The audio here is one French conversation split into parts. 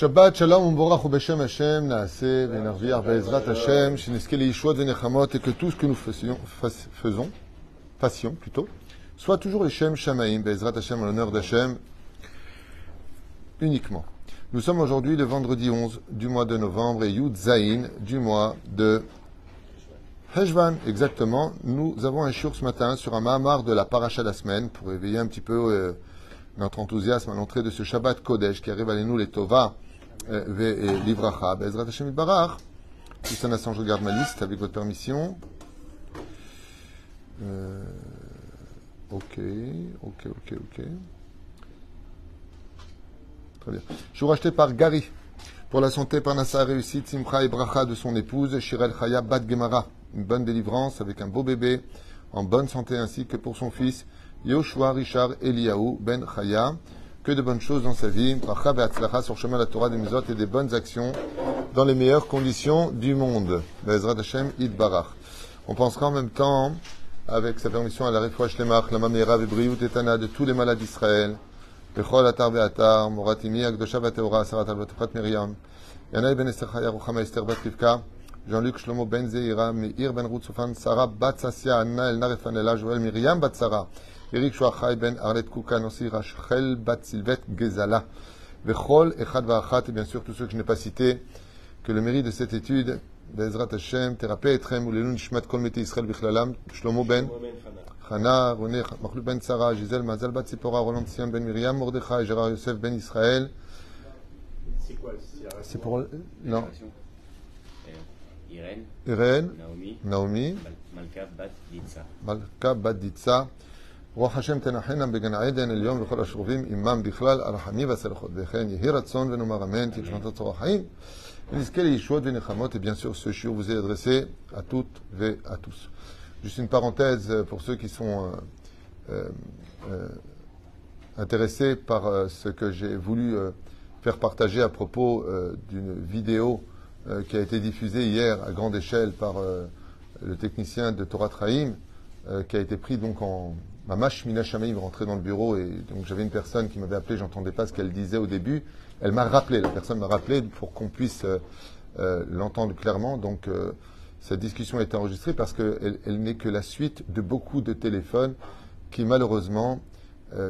Shabbat Shalom Umborach Beshem Hashem Naaseh Venarviar Be'ezrat Hashem Shineske Leishua Venechamot et que tout ce que nous faisions, fas- faisons, fassions plutôt, soit toujours les Shem Shamaim Be'ezrat Hashem en l'honneur d'Hashem uniquement. Nous sommes aujourd'hui le vendredi 11 du mois de novembre et Yud Zain du mois de Heshvan, exactement. Nous avons un shiur ce matin sur un Mahamar de la paracha de la semaine pour éveiller un petit peu euh, notre enthousiasme à l'entrée de ce Shabbat Kodesh qui arrive à nous les Tova Livracha. Bezrat Hashem. Juste je regarde ma liste avec votre permission. Euh, ok, ok, ok, ok. Très bien. Je suis racheté par Gary pour la santé, Parnassa, réussite, Simcha et Bracha de son épouse, Shirel Chaya Bat Gemara. Une bonne délivrance avec un beau bébé, en bonne santé ainsi que pour son fils, Yoshua Richard Eliaou Ben Chaya que de bonnes choses dans sa vie. Bracha be'atzlacha sur chemin de la Torah des Mizot et des bonnes actions dans les meilleures conditions du monde. Be'ezrat Hashem idbarach. On pensera en même temps, avec sa permission, à la refouach lemach, la mamera ve'briut etana de tous les malades d'Israël. Bechol atar ve'atar, moratimi agdosha ve'teora, sarat alvatoprat Miriam. Yanaï ben Esther Chaya, Ruchama Esther bat Rivka. Jean-Luc Shlomo Ben Zeira, Meir Ben Rutsufan, Sarah Bat Sassia, Anna Elna Refanela, Joël Miriam Bat Sarah. Eric Chouachai ben Arlet Koukan aussi, Rachel Bat Gezala. Et bien sûr tous ceux que je n'ai pas cités, que le mérite de cette étude, Bezrat Hashem, Thérapé Etrem, ou Lelun Shmat Israël Bichlalam, Shlomo Ben, Chana, Machlou Ben Sarah, Gisèle Mazal Bat Roland Ben Miriam, Mordechai, Gérard Youssef Ben Israël. C'est quoi C'est pour. Non. Euh, Irène, Irène, Naomi, Naomi Malka Bat Ditsa. Malka Bat Ditsa רוח השם תנחנם בגן עדן עליון וכל השרובים עמם בכלל הרחמים והסלחות. וכן יהי רצון ונאמר אמן תלשמת הצורה חיים. ונזכה לישועות ונחמות. Et bien sûr, ce shiur vous est adressé à toutes et à tous. Juste une parenthèse euh, pour ceux qui sont euh, euh, euh, intéressés par euh, ce que j'ai voulu euh, faire partager à propos euh, d'une vidéo euh, qui a été diffusée hier à grande échelle par euh, le technicien de Torah Traim, euh, qui a été pris donc en Mamash Mina Shamaim rentré dans le bureau et donc j'avais une personne qui m'avait appelé, j'entendais pas ce qu'elle disait au début. Elle m'a rappelé, la personne m'a rappelé pour qu'on puisse euh, euh, l'entendre clairement. Donc euh, cette discussion est enregistrée parce qu'elle elle, n'est que la suite de beaucoup de téléphones qui malheureusement,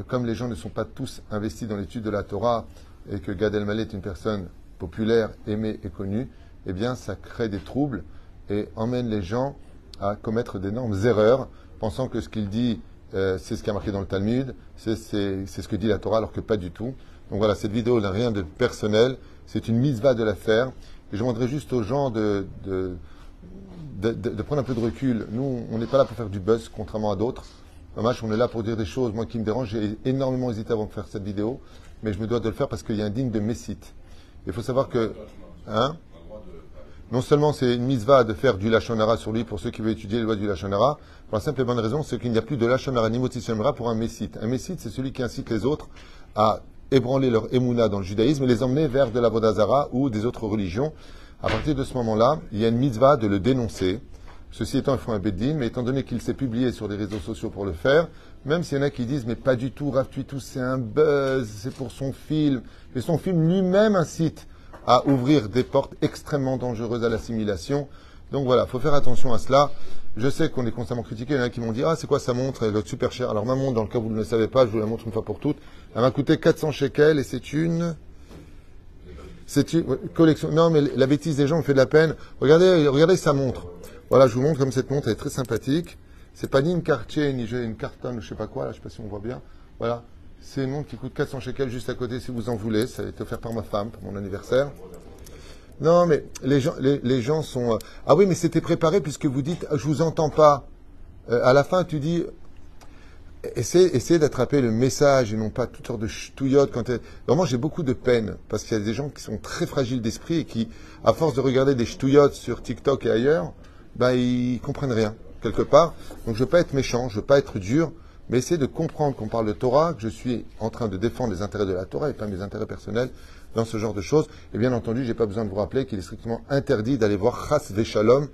comme les gens ne sont pas tous investis dans l'étude de la Torah et que Gad Elmaleh est une personne populaire, aimée et connue, eh bien ça crée des troubles et emmène les gens à commettre d'énormes erreurs, pensant que ce qu'il dit, euh, c'est ce qui a marqué dans le Talmud, c'est ce que dit la Torah, alors que pas du tout. Donc voilà, cette vidéo n'a rien de personnel, c'est une mitzvah de la faire. Et je demanderais juste aux gens de, de, de, de- de prendre un peu de recul. Nous, on n'est pas là pour faire du buzz, contrairement à d'autres. Dommage, on est là pour dire des choses, moi, qui me dérangent. J'ai énormément hésité avant de faire cette vidéo, mais je me dois de le faire parce qu'il y a un digne de Messite. Il faut savoir que... Hein? Non seulement c'est une mitzvah de faire du Lachonara sur lui pour ceux qui veulent étudier les lois du Lachonara, pour la simple et bonne raison, c'est qu'il n'y a plus de Lachonara ni Motissionara pour un Messite. Un Messite, c'est celui qui incite les autres à ébranler leur émouna dans le judaïsme et les emmener vers de la Vodazara ou des autres religions. À partir de ce moment-là, il y a une mitzvah de le dénoncer. Ceci étant, il faut un mais étant donné qu'il s'est publié sur les réseaux sociaux pour le faire, même s'il y en a qui disent, mais pas du tout, Rav Tuitou, c'est un buzz, c'est pour son film. Mais son film lui-même incite à ouvrir des portes extrêmement dangereuses à l'assimilation. Donc voilà, faut faire attention à cela. Je sais qu'on est constamment critiqué. Il y en a qui m'ont dit, ah, c'est quoi sa montre? Elle doit être super chère. Alors ma montre, dans le cas où vous ne le savez pas, je vous la montre une fois pour toutes. Elle m'a coûté 400 shekels et c'est une... C'est une collection. Non, mais la bêtise des gens me fait de la peine. Regardez, regardez sa montre. Voilà, je vous montre comme cette montre elle est très sympathique. C'est pas ni une Cartier, ni une Carton, je sais pas quoi, là, je sais pas si on voit bien. Voilà. C'est une montre qui coûte 400 shekels juste à côté si vous en voulez. Ça a été offert par ma femme pour mon anniversaire. Non, mais les gens, les, gens sont. euh, Ah oui, mais c'était préparé puisque vous dites, je vous entends pas. Euh, à la fin, tu dis, Essayez, d'attraper le message et non pas toutes sortes de ch'touillottes. Quand Vraiment, j'ai beaucoup de peine parce qu'il y a des gens qui sont très fragiles d'esprit et qui, à force de regarder des ch'touillottes sur TikTok et ailleurs, bah, ils comprennent rien, quelque part. Donc, je veux pas être méchant, je veux pas être dur, mais essayez de comprendre qu'on parle de Torah, que je suis en train de défendre les intérêts de la Torah et pas mes intérêts personnels dans ce genre de choses. Et bien entendu, j'ai pas besoin de vous rappeler qu'il est strictement interdit d'aller voir Chas Veshalom,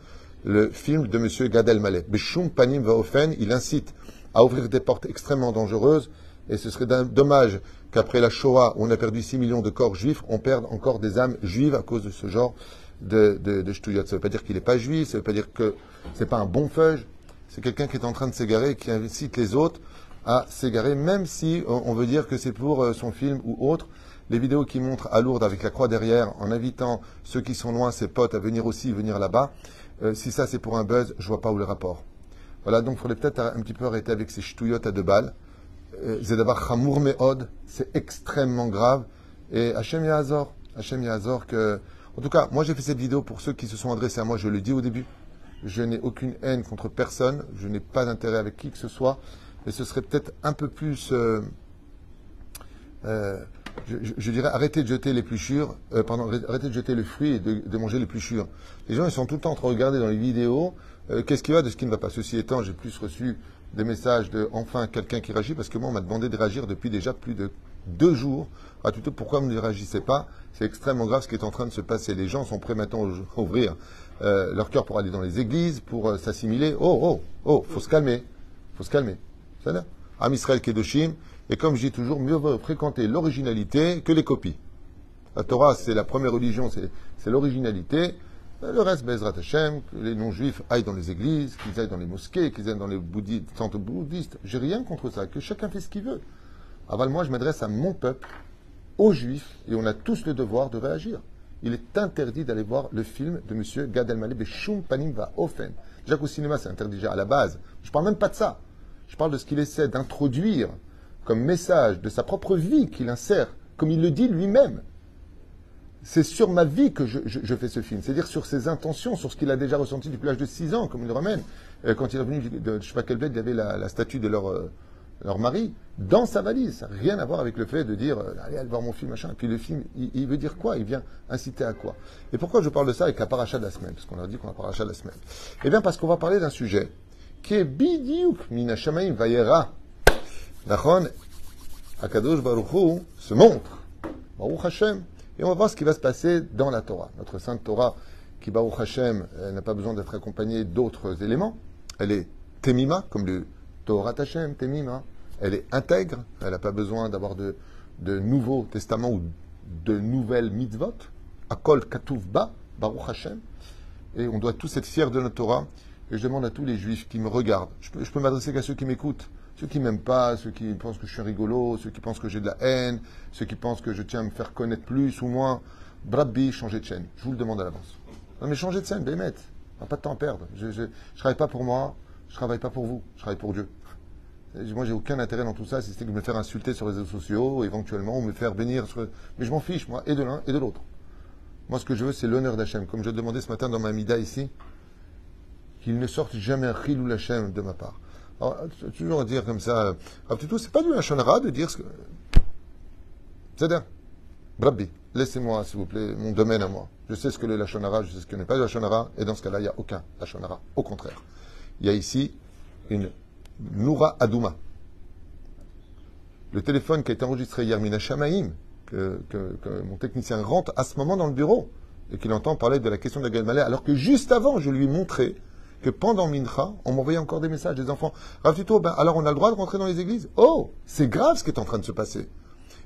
le film de Monsieur Gad Elmaleh. Beshum Panim Vaofen, il incite à ouvrir des portes extrêmement dangereuses Et ce serait dommage qu'après la Shoah, où on a perdu 6 millions de corps juifs, on perde encore des âmes juives à cause de ce genre de, de. Ça ne veut pas dire qu'il n'est pas juif, ça ne veut pas dire que c'est pas un bon feuge. C'est quelqu'un qui est en train de s'égarer et qui incite les autres à s'égarer, même si on on veut dire que c'est pour euh, son film ou autre. Les vidéos qui montrent à Lourdes avec la croix derrière, en invitant ceux qui sont loin, ses potes, à venir aussi venir là-bas, euh, si ça c'est pour un buzz, je vois pas où le rapport. Voilà, donc il faudrait peut-être un petit peu arrêter avec ces ch'touillottes à deux balles. Euh, Zedavar Chamour Me'od, c'est extrêmement grave. Et Hachem Yahazor, Hachem Yahazor que... En tout cas, moi j'ai fait cette vidéo pour ceux qui se sont adressés à moi, je le dis au début. Je n'ai aucune haine contre personne, je n'ai pas d'intérêt avec qui que ce soit. Et ce serait peut-être un peu plus... euh, euh, je, dirais arrêtez de jeter l'épluchure, euh, pardon, arrêtez de jeter le fruit et de, manger l'épluchure. Les gens, ils sont tout le temps en train de regarder dans les vidéos euh, qu'est-ce qui va de ce qui ne va pas. Ceci étant, j'ai plus reçu des messages de enfin quelqu'un qui réagit parce que moi, on m'a demandé de réagir depuis déjà plus de deux jours. Ah, plutôt, pourquoi vous ne réagissez pas? C'est extrêmement grave ce qui est en train de se passer. Les gens sont prêts maintenant à ouvrir euh, leur cœur pour aller dans les églises, pour euh, s'assimiler. Oh, oh, oh, faut se calmer. faut se calmer. C'est là Am Israël Kedoshim. Et comme je dis toujours, mieux vaut fréquenter l'originalité que les copies. La Torah, c'est la première religion, c'est l'originalité. Euh, Le reste, Bezrat Hashem, que les non-juifs aillent dans les églises, qu'ils aillent dans les mosquées, qu'ils aillent dans les centres bouddhistes. J'ai rien contre ça, que chacun fait ce qu'il veut. Aval, moi, je m'adresse à mon peuple, aux juifs, et on a tous le devoir de réagir. Il est interdit d'aller voir le film de M. Gad Elmaleh, Beshum Panim Va Ofen. Déjà qu'au cinéma, c'est interdit déjà à la base. Je parle même pas de ça. Je parle de ce qu'il essaie d'introduire comme message de sa propre vie qu'il insère, comme il le dit lui-même. C'est sur ma vie que je, fais ce film, c'est-à-dire sur ses intentions, sur ce qu'il a déjà ressenti depuis l'âge de 6 ans, comme il le ramène. Euh, Quand il est venu de bled, il y avait la, la statue de leur, euh, leur mari dans sa valise. Ça rien à voir avec le fait de dire euh, allez, allez voir mon film, machin. Et puis le film, il, veut dire quoi? Il vient inciter à quoi? Et pourquoi je parle de ça avec la paracha de la semaine? Parce qu'on a dit qu'on a paracha de la semaine. Eh bien, parce qu'on va parler d'un sujet qui est bidiouk mina shamaim vayera. Nachon, Akadosh Baruch Hu se montre. Baruch Hashem. Et on va voir ce qui va se passer dans la Torah. Notre sainte Torah, qui Baruch Hashem, n'a pas besoin d'être accompagnée d'autres éléments. Elle est Temima, comme le Torah Hashem, Temima. Elle est intègre. Elle n'a pas besoin d'avoir de, de nouveaux testaments ou de nouvelles mitzvot. Akol Katuv Ba, Baruch Hashem. Et on doit tous être fiers de notre Torah. Et je demande à tous les juifs qui me regardent, je peux, peux m'adresser qu'à ceux qui m'écoutent, ceux qui m'aiment pas, ceux qui pensent que je suis rigolo, ceux qui pensent que j'ai de la haine, ceux qui pensent que je tiens à me faire connaître plus ou moins. Brabbi, changez de chaîne. Je vous le demande à l'avance. Non mais changez de scène, Bémet. On n'a pas de temps à perdre. Je ne travaille pas pour moi, je travaille pas pour vous, je travaille pour Dieu. Moi, j'ai aucun intérêt dans tout ça, si c'était que de me faire insulter sur les réseaux sociaux, éventuellement, ou me faire bénir. Mais je m'en fiche, moi, et de l'un et de l'autre. Moi, ce que je veux, c'est l'honneur d'Hachem. Comme je le demandais ce matin dans ma mida ici, qu'il ne sorte jamais un chilou Hachem de ma part. Alors, toujours dire comme ça, ah, plutôt, c'est pas du Hachonara de dire ce que. C'est-à-dire, Brabbi, laissez-moi, s'il vous plaît, mon domaine à moi. Je sais ce que le Lachonara, je sais ce que n'est pas le Lachonara, et dans ce cas-là, il n'y a aucun Lachonara. Au contraire. Il y a ici une Noura Adouma. Le téléphone qui a été enregistré hier, Mina Shamaim, que, mon technicien rentre à ce moment dans le bureau, et qu'il entend parler de la question de la Malais, alors que juste avant, je lui ai montré que pendant Mincha, on m'envoyait encore des messages des enfants. Rav ben, alors on a le droit de rentrer dans les églises? Oh, c'est grave ce qui est en train de se passer.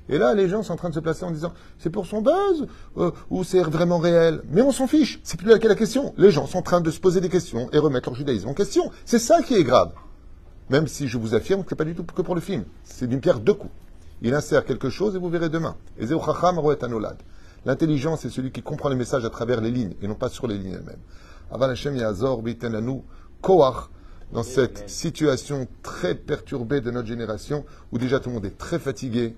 Et là, les gens sont en train de se placer en disant c'est pour son buzz euh, ou c'est vraiment réel. Mais on s'en fiche. C'est plus la question. Les gens sont en train de se poser des questions et remettre leur judaïsme en question. C'est ça qui est grave. Même si je vous affirme que c'est pas du tout que pour le film. C'est d'une pierre deux coups. Il insère quelque chose et vous verrez demain. L'intelligence, c'est celui qui comprend les messages à travers les lignes et non pas sur les lignes elles-mêmes. Aval Hashem Yazor Bitenanu Koach dans cette situation très perturbée de notre génération où déjà tout le monde est très fatigué,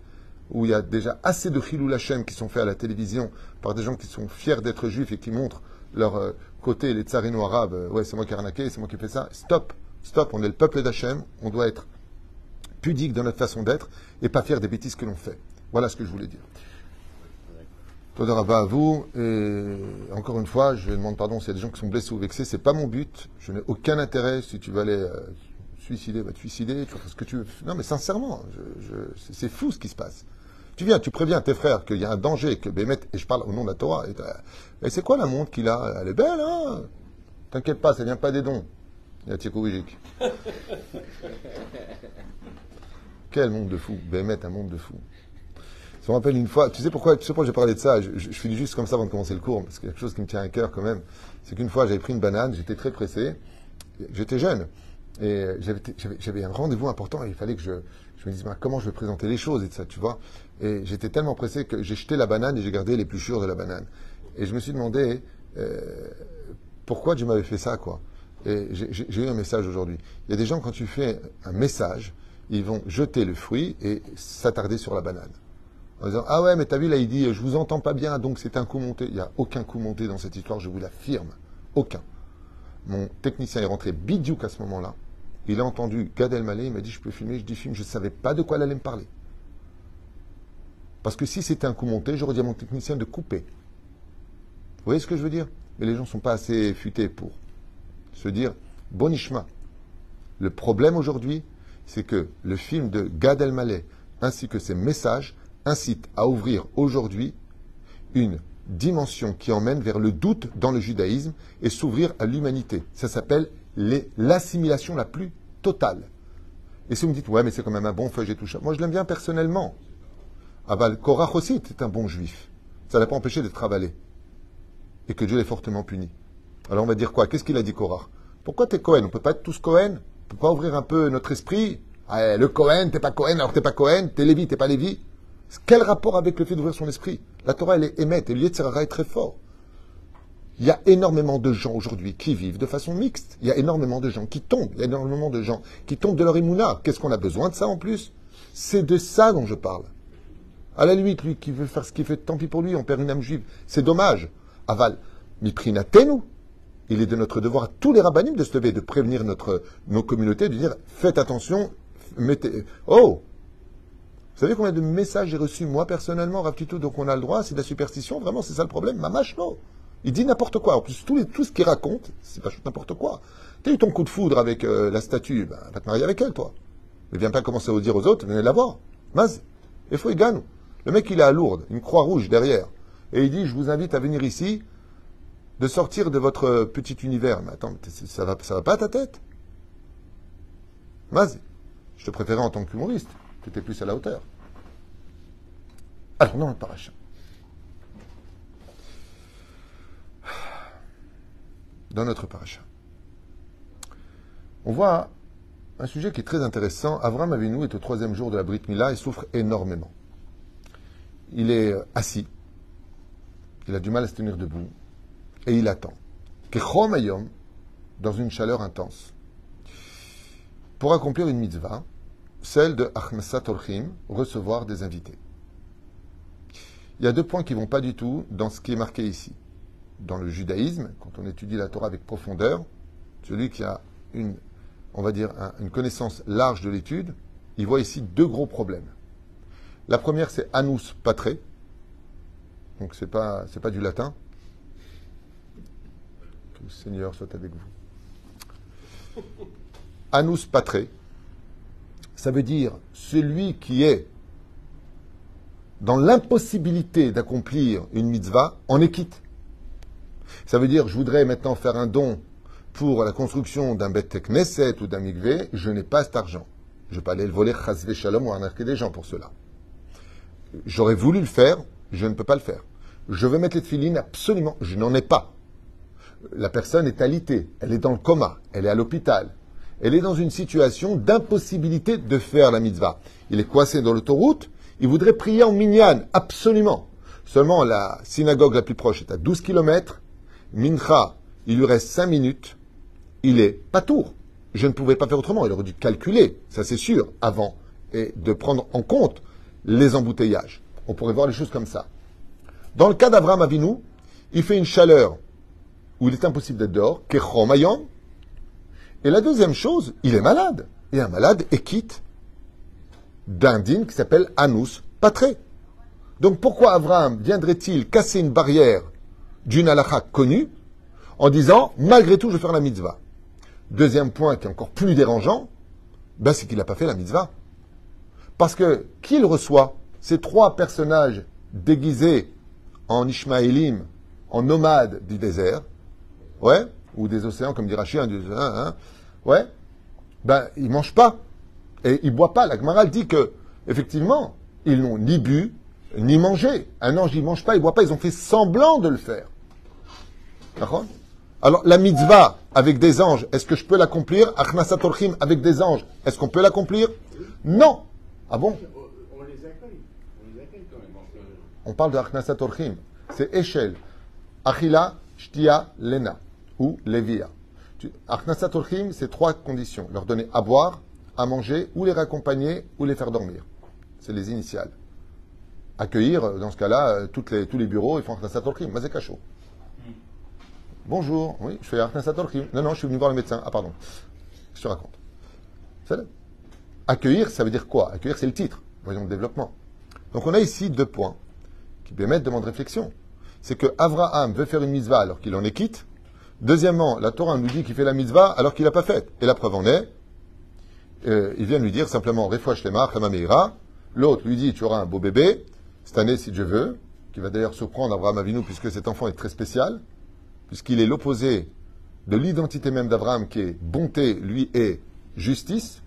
où il y a déjà assez de Chilou Hashem qui sont faits à la télévision par des gens qui sont fiers d'être juifs et qui montrent leur euh, côté, les tsarino arabes, euh, ouais, c'est moi qui ai arnaqué, c'est moi qui ai fait ça. Stop, stop, on est le peuple d'Hachem, on doit être pudique dans notre façon d'être et pas faire des bêtises que l'on fait. Voilà ce que je voulais dire. Toda Rabba à vous. Et encore une fois, je demande pardon s'il y a des gens qui sont blessés ou vexés. C'est pas mon but. Je n'ai aucun intérêt. Si tu veux aller euh, suicider, va te suicider. Tu faire ce que tu veux. Non, mais sincèrement, je- c'est fou ce qui se passe. Tu viens, tu préviens tes frères qu'il y a un danger, que Bémet, et je parle au nom de la Torah. Et, et c'est quoi la montre qu'il a? Elle est belle, hein T'inquiète pas, ça vient pas des dons. Il y a. Quel monde de fou. Bémet, un monde de fou. Ça me rappelle une fois, tu sais pourquoi, tu sais pourquoi j'ai parlé de ça? Je, je, je, finis juste comme ça avant de commencer le cours, parce qu'il y a quelque chose qui me tient à cœur quand même. C'est qu'une fois, j'avais pris une banane, j'étais très pressé, j'étais jeune, et j'avais un rendez-vous important, et il fallait que je, je me dise, bah, comment je vais présenter les choses et tout ça, tu vois. Et j'étais tellement pressé que j'ai jeté la banane et j'ai gardé sûrs de la banane. Et je me suis demandé euh, pourquoi Dieu m'avait fait ça, quoi. Et j'ai eu un message aujourd'hui. Il y a des gens, quand tu fais un message, ils vont jeter le fruit et s'attarder sur la banane. En disant Ah ouais, mais t'as vu, là, il dit Je vous entends pas bien, donc c'est un coup monté. Il n'y a aucun coup monté dans cette histoire, je vous l'affirme. Aucun. Mon technicien est rentré bidouk à ce moment-là. Il a entendu Gad Elmaleh, il m'a dit Je peux filmer Je dis Filme, je ne savais pas de quoi elle allait me parler. Parce que si c'était un coup monté, j'aurais dit à mon technicien de couper. Vous voyez ce que je veux dire? Mais les gens ne sont pas assez futés pour se dire Bonishma. Le problème aujourd'hui, c'est que le film de Gad Elmaleh ainsi que ses messages incitent à ouvrir aujourd'hui une dimension qui emmène vers le doute dans le judaïsme et s'ouvrir à l'humanité. Ça s'appelle l'assimilation la plus totale. Et si vous me dites, ouais, mais c'est quand même un bon feuille et tout moi je l'aime bien personnellement. Aval Korach aussi était un bon juif. Ça n'a pas empêché d'être avalé. Et que Dieu l'ait fortement puni. Alors on va dire quoi? Qu'est-ce qu'il a dit Korach Pourquoi t'es Cohen? On peut pas être tous Cohen? On peut pas ouvrir un peu notre esprit? Ah, Le Cohen, t'es pas Cohen, alors t'es pas Cohen, t'es Lévi, t'es pas Lévi. Quel rapport avec le fait d'ouvrir son esprit? La Torah, elle est émette, et l'Yetzirara est très fort. Il y a énormément de gens aujourd'hui qui vivent de façon mixte. Il y a énormément de gens qui tombent. Il y a énormément de gens qui tombent de leur immouna. Qu'est-ce qu'on a besoin de ça en plus? C'est de ça dont je parle. À la limite, lui qui veut faire ce qu'il fait, tant pis pour lui, on perd une âme juive. C'est dommage. Aval, miprinatenu. Il est de notre devoir à tous les rabbinim de se lever, de prévenir nos communautés, de dire faites attention, mettez. Oh Vous savez combien de messages j'ai reçus, moi personnellement, Rav donc on a le droit, c'est de la superstition, vraiment, c'est ça le problème. Mamash, non. Il dit n'importe quoi. En plus, tout, ce qu'il raconte, c'est pas n'importe quoi. T'as eu ton coup de foudre avec euh, la statue, ben, va te marier avec elle, toi. Ne viens pas commencer à dire aux autres, venez la voir. Maz, il faut gagne. Le mec, il est à Lourdes, une croix rouge derrière. Et il dit, je vous invite à venir ici, de sortir de votre petit univers. Mais attends, ça va, ça va pas à ta tête? Maz, je te préférais en tant qu'humoriste. Tu étais plus à la hauteur. Alors, non, le paracha. Dans notre paracha. On voit un sujet qui est très intéressant. Avram Avinu est au troisième jour de la Brit Mila et souffre énormément il est assis, il a du mal à se tenir debout, et il attend. Kechomayom, dans une chaleur intense, pour accomplir une mitzvah, celle de Achnasat recevoir des invités. Il y a deux points qui ne vont pas du tout dans ce qui est marqué ici. Dans le judaïsme, quand on étudie la Torah avec profondeur, celui qui a une, on va dire, une connaissance large de l'étude, il voit ici deux gros problèmes. La première, c'est anus patre. Donc, ce n'est pas, pas du latin. Que le Seigneur soit avec vous. Anus patre, ça veut dire celui qui est dans l'impossibilité d'accomplir une mitzvah en est quitte. Ça veut dire, je voudrais maintenant faire un don pour la construction d'un bête Knesset ou d'un mikvé, je n'ai pas cet argent. Je ne vais pas aller le voler chasvé shalom ou arnaquer des gens pour cela. J'aurais voulu le faire, je ne peux pas le faire. Je veux mettre les filines, absolument, je n'en ai pas. La personne est alitée, elle est dans le coma, elle est à l'hôpital. Elle est dans une situation d'impossibilité de faire la mitzvah. Il est coincé dans l'autoroute, il voudrait prier en minyan, absolument. Seulement, la synagogue la plus proche est à 12 km. Mincha, il lui reste 5 minutes. Il est pas tour. Je ne pouvais pas faire autrement. Il aurait dû calculer, ça c'est sûr, avant, et de prendre en compte les embouteillages. On pourrait voir les choses comme ça. Dans le cas d'Abraham Avinu, il fait une chaleur où il est impossible d'être dehors, Kechomayom. Et la deuxième chose, il est malade. Et un malade est quitte d'un dîme qui s'appelle Anus Patré. Donc pourquoi Abraham viendrait-il casser une barrière d'une halakha connue en disant malgré tout je vais faire la mitzvah Deuxième point qui est encore plus dérangeant, ben, c'est qu'il n'a pas fait la mitzvah. Parce que qui il reçoit Ces trois personnages déguisés en Ishmaélim, en nomades du désert, ou des océans, comme dit Rachid, hein, hein, ouais, ben, ils mangent pas. Et il ne boit pas. La Gemara dit que, effectivement, ils n'ont ni bu, ni mangé. Un ange, il ne mange pas, il ne boit pas. Ils ont fait semblant de le faire. Alors, la mitzvah avec des anges, est-ce que je peux l'accomplir? Achnasat orchim avec des anges, est-ce qu'on peut l'accomplir? Non. Ah bon? On, les accueille. On les accueille quand même. On parle de Achnasat orchim. C'est échelle. Achila, Shtia, Lena. Ou Levia. Achnasat orchim, c'est trois conditions. Leur donner à boire, à manger, ou les raccompagner, ou les faire dormir. C'est les initiales. Accueillir, euh, dans ce cas-là, euh, les, tous les bureaux, ils font Achnasat orchim. Mazé Kacho. Bonjour, oui, je Achnasat orchim. Non, non, je suis venu voir le médecin. Ah, pardon. Je te raconte. C'est là. Accueillir, ça veut dire quoi? Accueillir, c'est le titre. Voyons le développement. Donc on a ici deux points qui permettent demande réflexion. C'est que Abraham veut faire une mitzvah alors qu'il en est quitte. Deuxièmement, la Torah nous dit qu'il fait la mitzvah alors qu'il n'a pas faite. Et la preuve en est, euh, il vient lui dire simplement Refouach Lemar, Meira. L'autre lui dit Tu auras un beau bébé, cette année si Dieu veut, qui va d'ailleurs surprendre Abraham Avinu puisque cet enfant est très spécial, puisqu'il est l'opposé de l'identité même d'Abraham qui est bonté, lui est justice.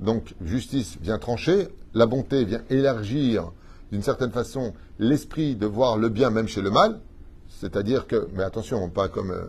Donc justice vient trancher, la bonté vient élargir d'une certaine façon l'esprit de voir le bien même chez le mal. C'est-à-dire que, mais attention, pas comme, euh,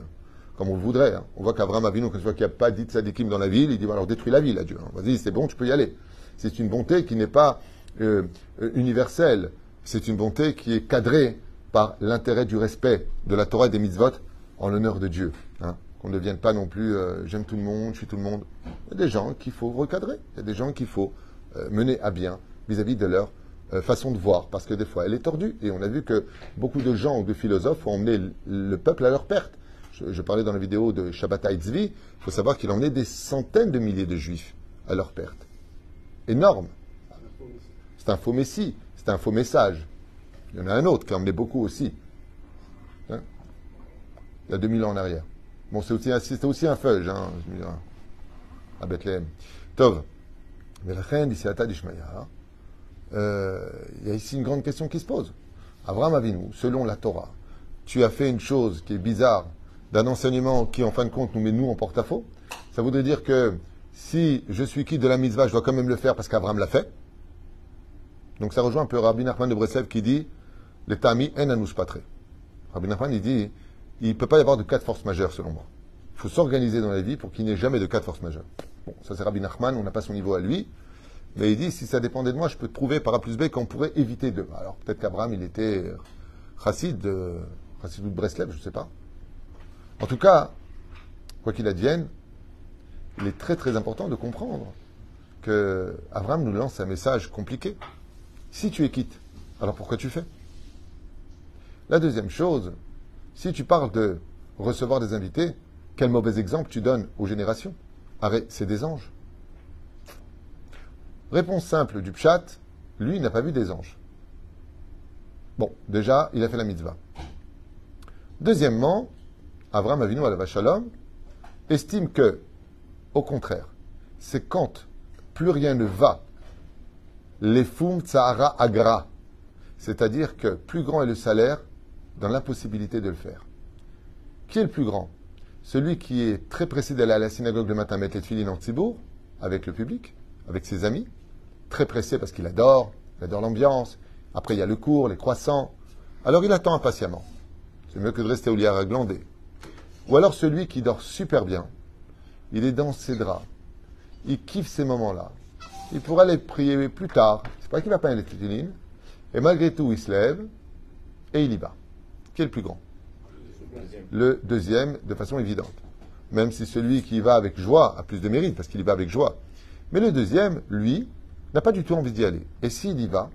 comme on voudrait. hein. On voit qu'Abraham Avinu, quand il voit qu'il n'y a pas dit sadikim dans la ville, il dit, alors détruis la ville, à Dieu. hein. Vas-y, c'est bon, tu peux y aller. C'est une bonté qui n'est pas euh, euh, universelle. C'est une bonté qui est cadrée par l'intérêt du respect de la Torah et des mitzvot en l'honneur de Dieu. hein. Qu'on ne devienne pas non plus euh, j'aime tout le monde, je suis tout le monde. Il y a des gens qu'il faut recadrer. Il y a des gens qu'il faut euh, mener à bien vis-à-vis de leur euh, façon de voir, parce que des fois elle est tordue. Et on a vu que beaucoup de gens ou de philosophes ont emmené le peuple à leur perte. Je, parlais dans la vidéo de Shabbatai Tzvi, il faut savoir qu'il a emmené des centaines de milliers de juifs à leur perte. Énorme. C'est un faux messie, c'est un faux message. Il y en a un autre qui a emmené beaucoup aussi. Hein Il y a 2000 ans en arrière. Bon, c'est aussi, un- c'était aussi un feuge, hein, à Bethléem. Tov. Mais la reine d'ici il y a ici une grande question qui se pose. Abraham Avinu, selon la Torah, tu as fait une chose qui est bizarre, d'un enseignement qui, en fin de compte, nous met nous en porte-à-faux. Ça voudrait dire que si je suis quitte de la mitzvah, je dois quand même le faire parce qu'Abraham l'a fait. Donc ça rejoint un peu Rabbi Nachman de Breslev qui dit Les tamis en anus patre. Rabbi Nachman, il dit il ne peut pas y avoir de cas de force majeure selon moi. Il faut s'organiser dans la vie pour qu'il n'y ait jamais de cas de force majeure. Bon, ça c'est Rabbi Nachman, on n'a pas son niveau à lui. Mais il dit si ça dépendait de moi, je peux te prouver par A plus B qu'on pourrait éviter de. Alors peut-être qu'Abraham, il était chassid, euh, chassid de Breslev, je ne sais pas. En tout cas, quoi qu'il advienne, il est très très important de comprendre que Abraham nous lance un message compliqué. Si tu es quitte, alors pourquoi tu fais? La deuxième chose, si tu parles de recevoir des invités, quel mauvais exemple tu donnes aux générations? C'est des anges. Réponse simple du Pshat, lui n'a pas vu des anges. Bon, déjà, il a fait la mitzvah. Deuxièmement, Abraham Avinu à la Shalom estime que, au contraire, c'est quand plus rien ne va, les fum tsahara agra, c'est-à-dire que plus grand est le salaire dans l'impossibilité de le faire. Qui est le plus grand? Celui qui est très pressé d'aller à la synagogue le matin mettre les filines en tzibour, avec le public, avec ses amis, très pressé parce qu'il adore, il adore l'ambiance. Après, il y a le cours, les croissants. Alors, il attend impatiemment. C'est mieux que de rester au lit à glander. Ou alors celui qui dort super bien, il est dans ses draps, il kiffe ces moments-là. Il pourra les prier plus tard. C'est pas qu'il va pas les filines. Et malgré tout, il se lève et il y va. Qui est le plus grand? Le deuxième, de façon évidente. Même si celui qui y va avec joie a plus de mérite, parce qu'il y va avec joie. Mais le deuxième, lui, n'a pas du tout envie d'y aller. Et s'il y va,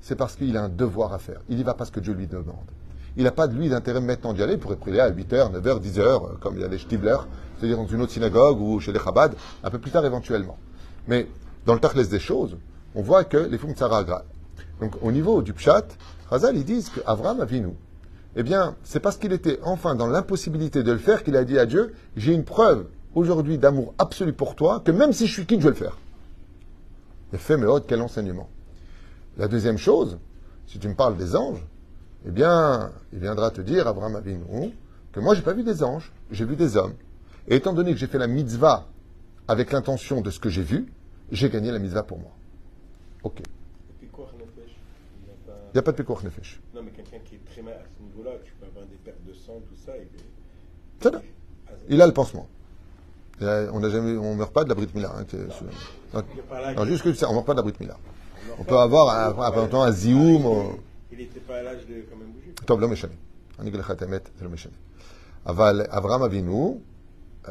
c'est parce qu'il a un devoir à faire. Il y va parce que Dieu lui demande. Il n'a pas de lui d'intérêt maintenant d'y aller. Il pourrait prier à 8h, 9h, 10h, comme il y a des Stibler, c'est-à-dire dans une autre synagogue ou chez les Chabad, un peu plus tard éventuellement. Mais dans le Tachles des choses, on voit que les Fum Tsaragra. Donc au niveau du Pshat, Razal, ils disent qu'Avram Avinu, eh bien, c'est parce qu'il était enfin dans l'impossibilité de le faire qu'il a dit à Dieu, j'ai une preuve aujourd'hui d'amour absolu pour toi, que même si je suis quitte, je vais le faire. Et fait, mais quel enseignement. La deuxième chose, si tu me parles des anges, eh bien, il viendra te dire, Abraham Avinu, que moi, j'ai pas vu des anges, j'ai vu des hommes. Et étant donné que j'ai fait la mitzvah avec l'intention de ce que j'ai vu, j'ai gagné la mitzvah pour moi. Ok. Et puis quoi, Nefesh Il n'y a pas... Il n'y a pas de pekuach nefesh. Non, mais quelqu'un qui est très mal à ce niveau-là, tu peux avoir des pertes de sang, tout ça. Et... C'est là. Il a le pansement. Il a- On ne jamais, on meurt pas de la Brit Mila. hein, que- donc- Il est pas là. non, juste que ça, on meurt pas de la Brit Mila. On peut avoir un- après un temps un zioum. ou- Il n'était pas à l'âge de quand même bouger. טוב, לא משנה. אני אגיד לך את האמת, זה לא משנה. אבל אברהם אבינו, euh,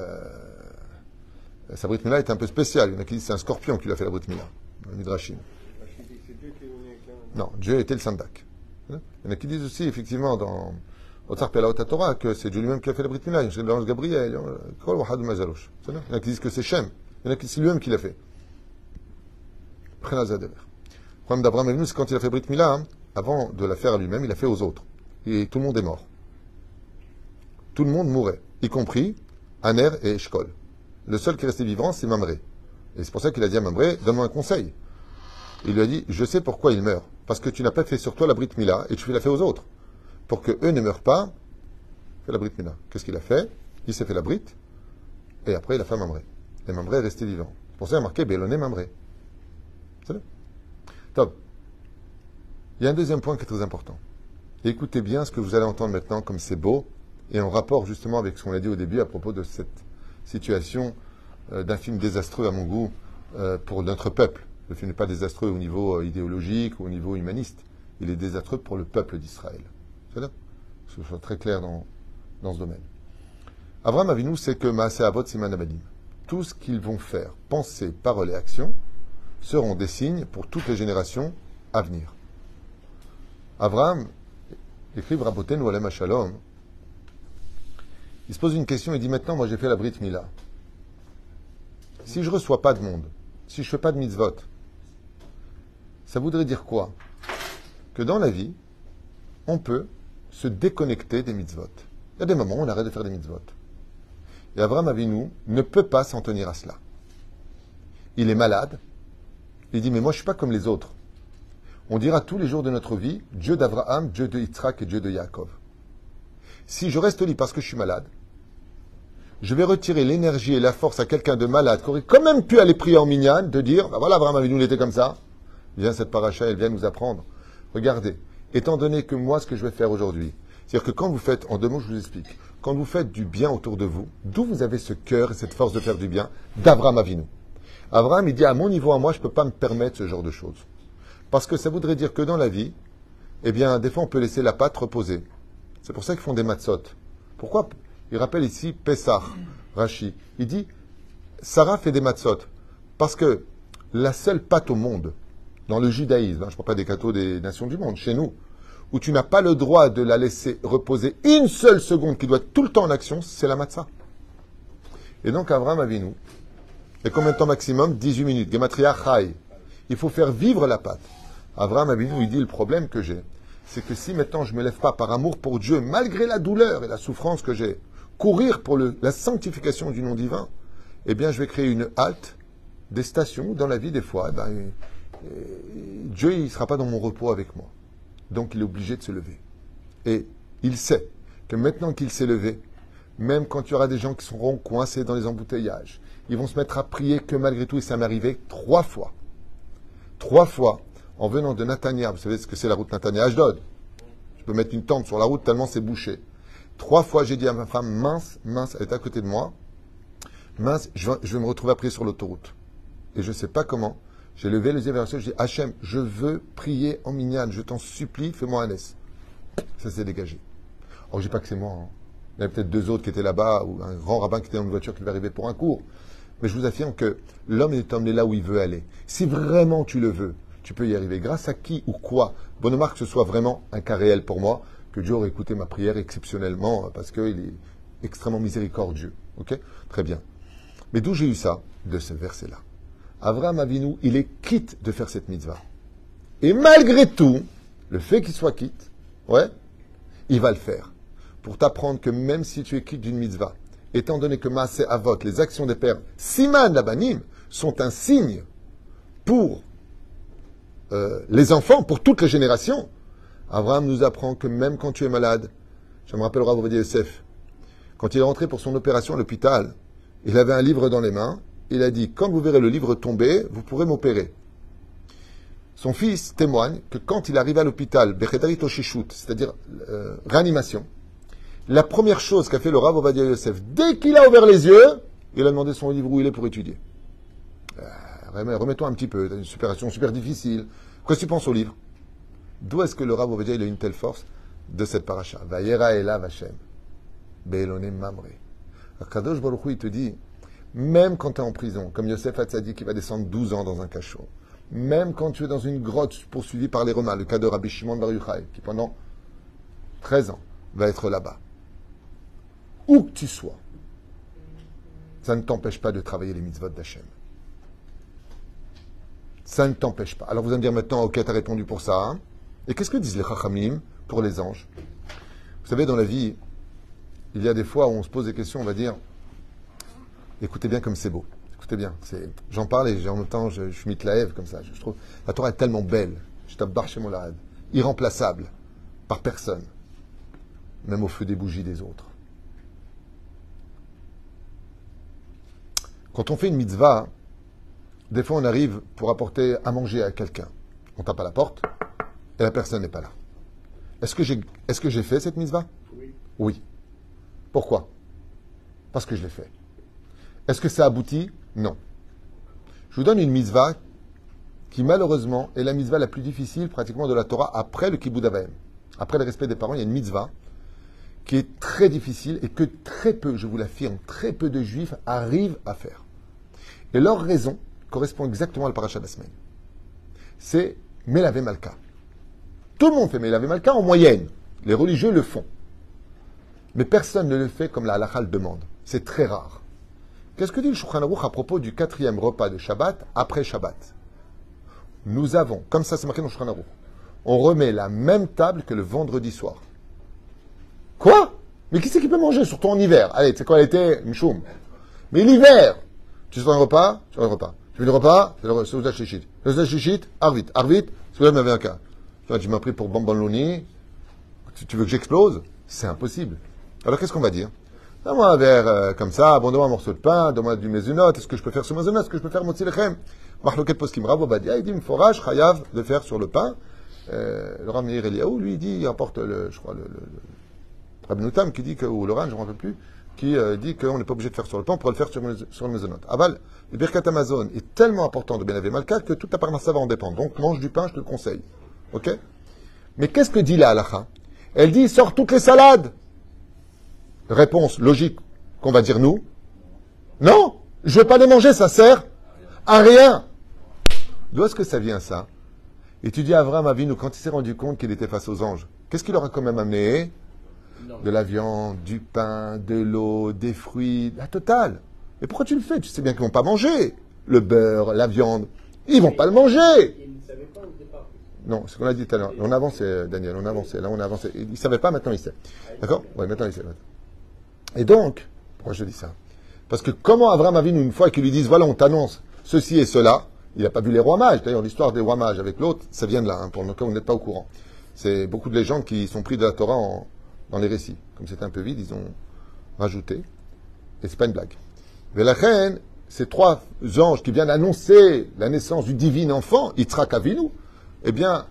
sa brית מילה est un peu spéciale. Il y en a qui disent que c'est un scorpion qui lui a fait la brית milah, dans le Midrashim. Non, Dieu était le Sandak. Il y en a qui disent aussi, effectivement, dans Otsar Pelaot Torah, que c'est Dieu lui-même qui a fait la brite milah. Il y a l'ange Gabriel, vrai Il y en a qui disent que c'est Shem. Il y en a qui c'est lui-même qui l'a fait. Le problème d'Abraham Avinu, c'est quand il a fait Brit Mila, hein, avant de la faire à lui-même, il l'a fait aux autres. Et tout le monde est mort. Tout le monde mourait, y compris Aner et Eshkol. Le seul qui restait vivant, c'est Mamré. Et c'est pour ça qu'il a dit à Mamré, donne-moi un conseil. Il lui a dit, je sais pourquoi il meurt. Parce que tu n'as pas fait sur toi la Brit Mila et tu l'as fait aux autres. Pour que eux ne meurent pas, fais la Brit Mila. Qu'est-ce qu'il a fait? Il s'est fait la Brit et après il a fait Mamré. Et Mamré est resté vivant. C'est pour ça qu'il a marqué Béloné Mamré. C'est Top. Il y a un deuxième point qui est très important. Écoutez bien ce que vous allez entendre maintenant, comme c'est beau, et en rapport justement avec ce qu'on a dit au début à propos de cette situation euh, d'un film désastreux à mon goût euh, pour notre peuple. Le film n'est pas désastreux au niveau euh, idéologique ou au niveau humaniste. Il est désastreux pour le peuple d'Israël. C'est là Que ce soit très clair dans, dans ce domaine. Abraham Avinu, c'est que Maaseh Avot Siman. Tout ce qu'ils vont faire, penser, paroles et actions, seront des signes pour toutes les générations à venir. Abraham, écrit Raboten ou Alem Shalom, il se pose une question et dit maintenant, moi j'ai fait la Brit Mila. Si je ne reçois pas de monde, si je ne fais pas de mitzvot, ça voudrait dire quoi? Que dans la vie, on peut se déconnecter des mitzvot. Il y a des moments où on arrête de faire des mitzvot. Et Abraham Avinu ne peut pas s'en tenir à cela. Il est malade. Il dit, mais moi je ne suis pas comme les autres. On dira tous les jours de notre vie, Dieu d'Abraham, Dieu de Yitzhak et Dieu de Yaakov. Si je reste au lit parce que je suis malade, je vais retirer l'énergie et la force à quelqu'un de malade qui aurait quand même pu aller prier en mignane, de dire, bah voilà, Abraham Avinu il était comme ça. Viens cette paracha, elle vient nous apprendre. Regardez, étant donné que moi, ce que je vais faire aujourd'hui, c'est-à-dire que quand vous faites, en deux mots, je vous explique, quand vous faites du bien autour de vous, d'où vous avez ce cœur et cette force de faire du bien D'Abraham Avinu. Abraham, il dit, à mon niveau, à moi, je ne peux pas me permettre ce genre de choses. Parce que ça voudrait dire que dans la vie, eh bien, des fois, on peut laisser la pâte reposer. C'est pour ça qu'ils font des matzot. Pourquoi? Il rappelle ici Pessah, Rashi. Il dit, Sarah fait des matzot. Parce que la seule pâte au monde, dans le judaïsme, hein, je ne parle pas des cathos des nations du monde, chez nous, où tu n'as pas le droit de la laisser reposer une seule seconde, qui doit être tout le temps en action, c'est la matzah. Et donc, Abraham Avinu, et combien de temps maximum? 18 minutes. Gematria Chai. Il faut faire vivre la pâte. Abraham Avinu, il dit le problème que j'ai, c'est que si maintenant je ne me lève pas par amour pour Dieu, malgré la douleur et la souffrance que j'ai, courir pour la sanctification du nom divin, eh bien je vais créer une halte, des stations dans la vie des fois, eh ben, Dieu il ne sera pas dans mon repos avec moi. Donc il est obligé de se lever. Et il sait que maintenant qu'il s'est levé, même quand il y aura des gens qui seront coincés dans les embouteillages, ils vont se mettre à prier que malgré tout, et ça m'est arrivé trois fois. Trois fois, en venant de Natania, vous savez ce que c'est la route Natania-Ashdod. Je peux mettre une tente sur la route tellement c'est bouché. Trois fois, j'ai dit à ma femme, mince, mince, elle est à côté de moi, mince, je vais, je vais me retrouver à prier sur l'autoroute. Et je ne sais pas comment. J'ai levé les yeux vers le je dis, Hachem, je veux prier en mignane, je t'en supplie, fais-moi un S. Ça s'est dégagé. Oh, je dis pas que c'est moi. hein. Il y avait peut-être deux autres qui étaient là-bas, ou un grand rabbin qui était dans une voiture qui devait arriver pour un cours. Mais je vous affirme que l'homme est emmené là où il veut aller. Si vraiment tu le veux, tu peux y arriver. Grâce à qui ou quoi Bonne marque, que ce soit vraiment un cas réel pour moi, que Dieu aurait écouté ma prière exceptionnellement, parce qu'il est extrêmement miséricordieux. Ok? Très bien. Mais d'où j'ai eu ça? De ce verset-là. Abraham Avinu, il est quitte de faire cette mitzvah. Et malgré tout, le fait qu'il soit quitte, ouais, il va le faire. Pour t'apprendre que même si tu es quitte d'une mitzvah, étant donné que Maaseh Avot, les actions des pères, Siman Labanim, sont un signe pour euh, les enfants, pour toutes les générations, Abraham nous apprend que même quand tu es malade, je me rappelle Rav Yosef, quand il est rentré pour son opération à l'hôpital, il avait un livre dans les mains, il a dit, quand vous verrez le livre tomber, vous pourrez m'opérer. Son fils témoigne que quand il arrive à l'hôpital, c'est-à-dire euh, réanimation, la première chose qu'a fait le Rav Ovadia Yosef, dès qu'il a ouvert les yeux, il a demandé son livre où il est pour étudier. Euh, remets- Remets-toi un petit peu, une opération super difficile. Qu'est-ce que tu penses au livre? D'où est-ce que le Rav Ovadia il a une telle force de cette paracha? Vayera Elav Hashem, Be'elonim Mamre. Kadosh Baruch te dit, même quand tu es en prison, comme Yosef Hatzadi qui va descendre 12 ans dans un cachot, même quand tu es dans une grotte poursuivi par les Romains, le cas de Rabbi Shimon Bar qui pendant 13 ans va être là-bas, où que tu sois, ça ne t'empêche pas de travailler les mitzvot d'Hachem. Ça ne t'empêche pas. Alors vous allez me dire maintenant, ok, tu répondu pour ça. hein. Et qu'est-ce que disent les Chachamim pour les anges? Vous savez, dans la vie, il y a des fois où on se pose des questions, on va dire, écoutez bien comme c'est beau. Écoutez bien, c'est, j'en parle et en même temps je, je suis mitlaève comme ça. Je, je trouve la Torah est tellement belle. Je tape chez mon larad. Irremplaçable par personne, même au feu des bougies des autres. Quand on fait une mitzvah, des fois on arrive pour apporter à manger à quelqu'un. On tape à la porte et la personne n'est pas là. Est-ce que j'ai, est-ce que j'ai fait cette mitzvah? Oui. Oui. Pourquoi? Parce que je l'ai fait. Est-ce que ça aboutit? Non. Je vous donne une mitzvah qui malheureusement est la mitzvah la plus difficile pratiquement de la Torah après le kibbutz. Après le respect des parents, il y a une mitzvah qui est très difficile et que très peu, je vous l'affirme, très peu de juifs arrivent à faire. Et leur raison correspond exactement à la paracha de la semaine. C'est Melavé Malka. Tout le monde fait Melavé Malka en moyenne. Les religieux le font. Mais personne ne le fait comme la halakha le demande. C'est très rare. Qu'est-ce que dit le Shulchan à propos du quatrième repas de Shabbat après Shabbat? Nous avons, comme ça c'est marqué dans le Shulchan on remet la même table que le vendredi soir. Quoi? Mais qui c'est qui peut manger, surtout en hiver? Allez, tu sais quoi l'été Mchoum. Mais l'hiver Tu sors un repas Tu sors un repas. Tu veux le repas C'est le Seudat Shishit. Seudat Shishit, Arvit. Arvit, un cas. Tu vois, tu m'as pris pour Bambaloni. Tu, tu veux que j'explose? C'est impossible. Alors qu'est-ce qu'on va dire? Donne-moi un verre euh, comme ça, bon, donne-moi un morceau de pain, donne-moi du mezunot, est-ce que je peux faire sur mezunot, est-ce que je peux faire motzi lechem? Marloket poskim. Rav Obadia, il dit, forage, chayav, de faire sur le pain. Euh, le Eliaou, lui, dit, il rapporte, le, je crois, le, le, qui dit que, ou Loran, je ne me rappelle plus, qui euh, dit qu'on n'est pas obligé de faire sur le pain, on pourrait le faire sur, sur le mezunot. Aval, le Birkat Amazon est tellement important de Benavé Malka que toute ta parnassa va en dépendre. Donc, mange du pain, je te le conseille. Ok? Mais qu'est-ce que dit la halakha Elle dit, sors toutes les salades Réponse logique qu'on va dire nous. Non, je vais pas les manger, ça sert à rien. D'où est-ce que ça vient ça? Et tu dis à Abraham Avinu, quand il s'est rendu compte qu'il était face aux anges, qu'est-ce qu'il leur a quand même amené? De la viande, du pain, de l'eau, des fruits, la totale. Mais pourquoi tu le fais? Tu sais bien qu'ils vont pas manger le beurre, la viande. Ils vont pas le manger. Il ne savait pas au départ. Non, c'est ce qu'on a dit tout à l'heure. On a avancé, Daniel, on a avancé. Là, on a avancé. Il ne savait pas, maintenant il sait. D'accord? Oui, maintenant il sait. Et donc, pourquoi je dis ça? Parce que comment Avram Avinu, une fois qu'ils lui disent, voilà, on t'annonce ceci et cela, il n'a pas vu les rois mages. D'ailleurs, l'histoire des rois mages avec l'autre, ça vient de là, hein, pour le cas où vous n'êtes pas au courant. C'est beaucoup de légendes qui sont prises de la Torah dans les récits. Comme c'était un peu vide, ils ont rajouté. Et c'est pas une blague. Mais la reine, ces trois anges qui viennent annoncer la naissance du divin enfant, Yitzhak Avinu, eh bien,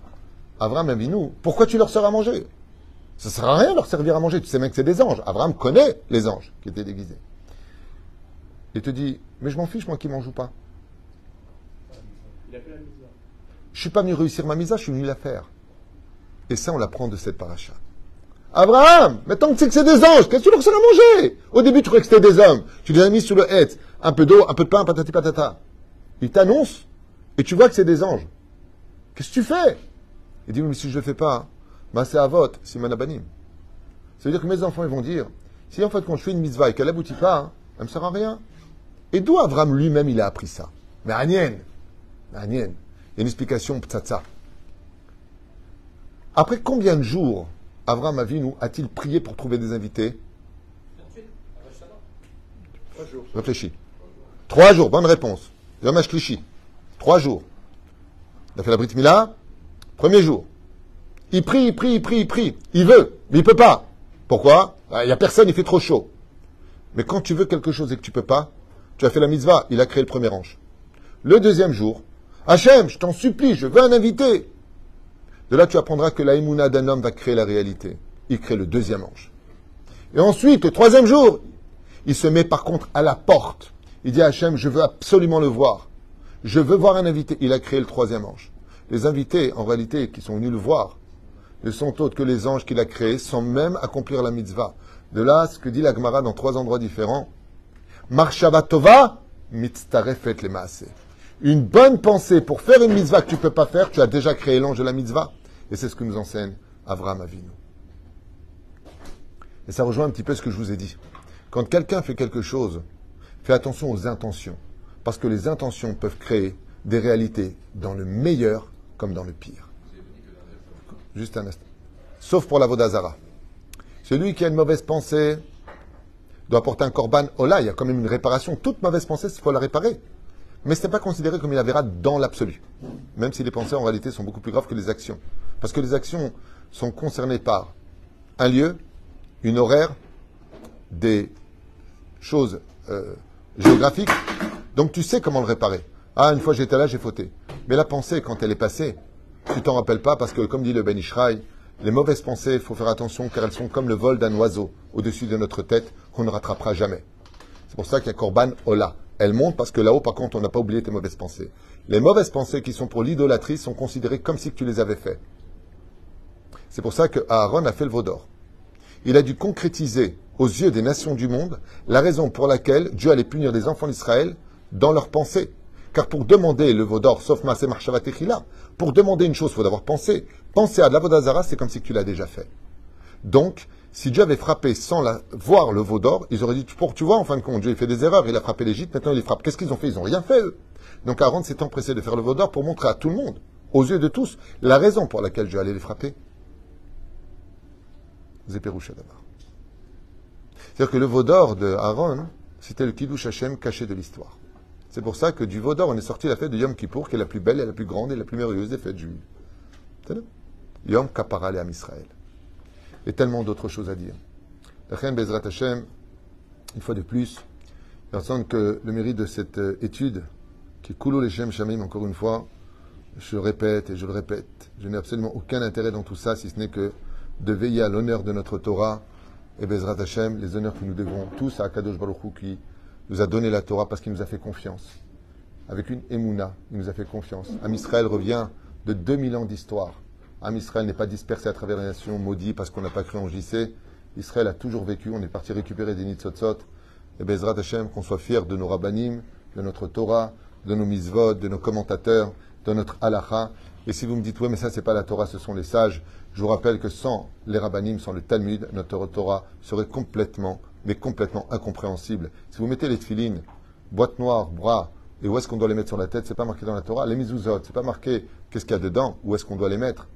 Avram Avinu, pourquoi tu leur sers à manger? Ça sert à rien de leur servir à manger. Tu sais même que c'est des anges. Avram connaît les anges qui étaient déguisés. Il te dit, mais je m'en fiche, moi, qui m'en joue pas. Il a fait la misère. Je suis pas venu réussir ma misa, je suis venu la faire. Et ça, on l'apprend de cette paracha. Abraham, maintenant que tu sais que c'est des anges, qu'est-ce que tu leur sers à manger? Au début, tu croyais que c'était des hommes. Tu les as mis sous le hêtre. Un peu d'eau, un peu de pain, patati patata. Il t'annonce et tu vois que c'est des anges. Qu'est-ce que tu fais? Il dit, mais si je ne le fais pas, c'est à vote, c'est manabanim. Ça veut dire que mes enfants, ils vont dire, si en fait, quand je fais une mitzvah et qu'elle n'aboutit pas, hein, elle ne me sert à rien. Et d'où Abraham lui-même, il a appris ça? Mais Agnien, Agnien. Il y a une explication ptsatsa. Après combien de jours Avram Avinu a-t-il prié pour trouver des invités? Trois jours. Réfléchis. Trois jours, bonne réponse. Yom HaShlishi. Trois jours. Il a fait la Brit Mila. Premier jour. Il prie, il prie, il prie, il prie. Il veut, mais il peut pas. Pourquoi? Ah, Il n'y a personne, il fait trop chaud. Mais quand tu veux quelque chose et que tu peux pas, tu as fait la mitzvah, il a créé le premier ange. Le deuxième jour, Hachem, je t'en supplie, je veux un invité. De là, tu apprendras que la émouna d'un homme va créer la réalité. Il crée le deuxième ange. Et ensuite, le troisième jour, il se met par contre à la porte. Il dit à Hachem, je veux absolument le voir. Je veux voir un invité. Il a créé le troisième ange. Les invités, en réalité, qui sont venus le voir, ne sont autres que les anges qu'il a créés sans même accomplir la mitzvah. De là, ce que dit la Gemara dans trois endroits différents. Marshava tova, mitztarefet le maaseh. Une bonne pensée pour faire une mitzvah que tu ne peux pas faire, tu as déjà créé l'ange de la mitzvah. Et c'est ce que nous enseigne Avraham Avinu. Et ça rejoint un petit peu ce que je vous ai dit. Quand quelqu'un fait quelque chose, fais attention aux intentions. Parce que les intentions peuvent créer des réalités dans le meilleur comme dans le pire. Juste un instant. Sauf pour la Vodazara. Celui qui a une mauvaise pensée doit porter un korban. Là, il y a quand même une réparation. Toute mauvaise pensée, il faut la réparer. Mais ce n'est pas considéré comme il verra dans l'absolu. Même si les pensées, en réalité, sont beaucoup plus graves que les actions. Parce que les actions sont concernées par un lieu, une horaire, des choses euh, géographiques. Donc tu sais comment le réparer. Ah, une fois j'étais là, j'ai fauté. Mais la pensée, quand elle est passée, tu t'en rappelles pas parce que, comme dit le Ben Ishraï, les mauvaises pensées, il faut faire attention car elles sont comme le vol d'un oiseau au-dessus de notre tête qu'on ne rattrapera jamais. C'est pour ça qu'il y a Korban Ola. Elle monte parce que là-haut, par contre, on n'a pas oublié tes mauvaises pensées. Les mauvaises pensées qui sont pour l'idolâtrie sont considérées comme si tu les avais faites. C'est pour ça que Aaron a fait le veau d'or. Il a dû concrétiser aux yeux des nations du monde la raison pour laquelle Dieu allait punir des enfants d'Israël dans leurs pensées. Car pour demander le veau d'or, sauf Massé Marchavatechila, pour demander une chose, il faut d'abord penser. Penser à de la c'est comme si tu l'as déjà fait. Donc, si Dieu avait frappé sans la, voir le veau d'or, ils auraient dit, pour, tu vois, en fin de compte, Dieu il fait des erreurs, il a frappé l'Égypte, maintenant il les frappe. Qu'est-ce qu'ils ont fait? Ils n'ont rien fait, eux. Donc Aaron s'est empressé de faire le veau d'or pour montrer à tout le monde, aux yeux de tous, la raison pour laquelle Dieu allait les frapper. Zéperoucha d'abord. C'est-à-dire que le veau d'or de Aaron, c'était le Kiddush Hashem caché de l'histoire. C'est pour ça que du veau d'or, on est sorti la fête de Yom Kippour, qui est la plus belle et la plus grande et la plus merveilleuse des fêtes juives. Yom Kapara Am Israël. Et tellement d'autres choses à dire. La Bezrat Hashem, une fois de plus, il semble que le mérite de cette euh, étude, qui est Kulo Leshem Shamim, encore une fois, je répète et je le répète, je n'ai absolument aucun intérêt dans tout ça, si ce n'est que de veiller à l'honneur de notre Torah et Bezrat Hashem, les honneurs que nous devons tous à Akadosh Baruch Hu, qui nous a donné la Torah parce qu'il nous a fait confiance. Avec une Emouna, il nous a fait confiance. Am Israël revient de 2000 ans d'histoire. Am Israël n'est pas dispersé à travers les nations maudit parce qu'on n'a pas cru en JC. Israël a toujours vécu, on est parti récupérer des Nitzotzot. Et Bezrat Hashem, qu'on soit fiers de nos rabbanim, de notre Torah, de nos misvot, de nos commentateurs, de notre halacha. Et si vous me dites, ouais, mais ça, c'est pas la Torah, ce sont les sages, je vous rappelle que sans les rabbanim, sans le Talmud, notre Torah serait complètement, mais complètement incompréhensible. Si vous mettez les tfilines, boîte noire, bras, et où est-ce qu'on doit les mettre sur la tête, c'est pas marqué dans la Torah. Les mizuzot, c'est pas marqué qu'est-ce qu'il y a dedans, où est-ce qu'on doit les mettre.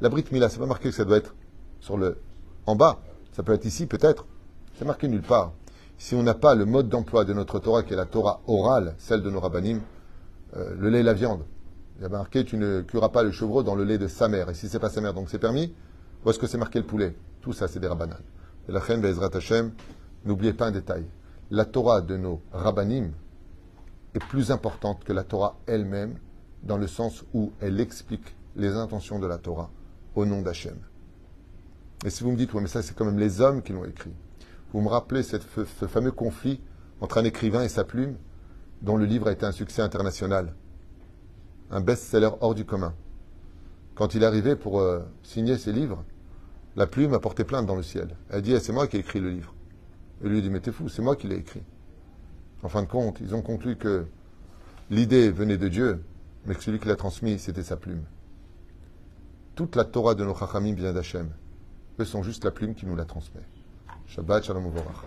La Brit Mila, c'est pas marqué que ça doit être sur le, en bas. Ça peut être ici, peut-être. C'est marqué nulle part. Si on n'a pas le mode d'emploi de notre Torah, qui est la Torah orale, celle de nos rabbanim, euh, le lait et la viande, il y a marqué tu ne cuiras pas le chevreau dans le lait de sa mère. Et si c'est pas sa mère, donc c'est permis. Où est-ce que c'est marqué le poulet? Tout ça, c'est des rabbanan. Et la reine Hashem, n'oubliez pas un détail. La Torah de nos rabbanim est plus importante que la Torah elle-même, dans le sens où elle explique les intentions de la Torah au nom d'Hachem. Et si vous me dites, oui, mais ça, c'est quand même les hommes qui l'ont écrit. Vous me rappelez ce fameux conflit entre un écrivain et sa plume, dont le livre a été un succès international un best-seller hors du commun. Quand il est arrivé pour euh, signer ses livres, la plume a porté plainte dans le ciel. Elle dit, eh, c'est moi qui ai écrit le livre. Et lui dit, mais t'es fou, c'est moi qui l'ai écrit. En fin de compte, ils ont conclu que l'idée venait de Dieu, mais que celui qui l'a transmis, c'était sa plume. Toute la Torah de nos Chachamim vient d'Hachem. Eux sont juste la plume qui nous la transmet. Shabbat Shalom Uvorach.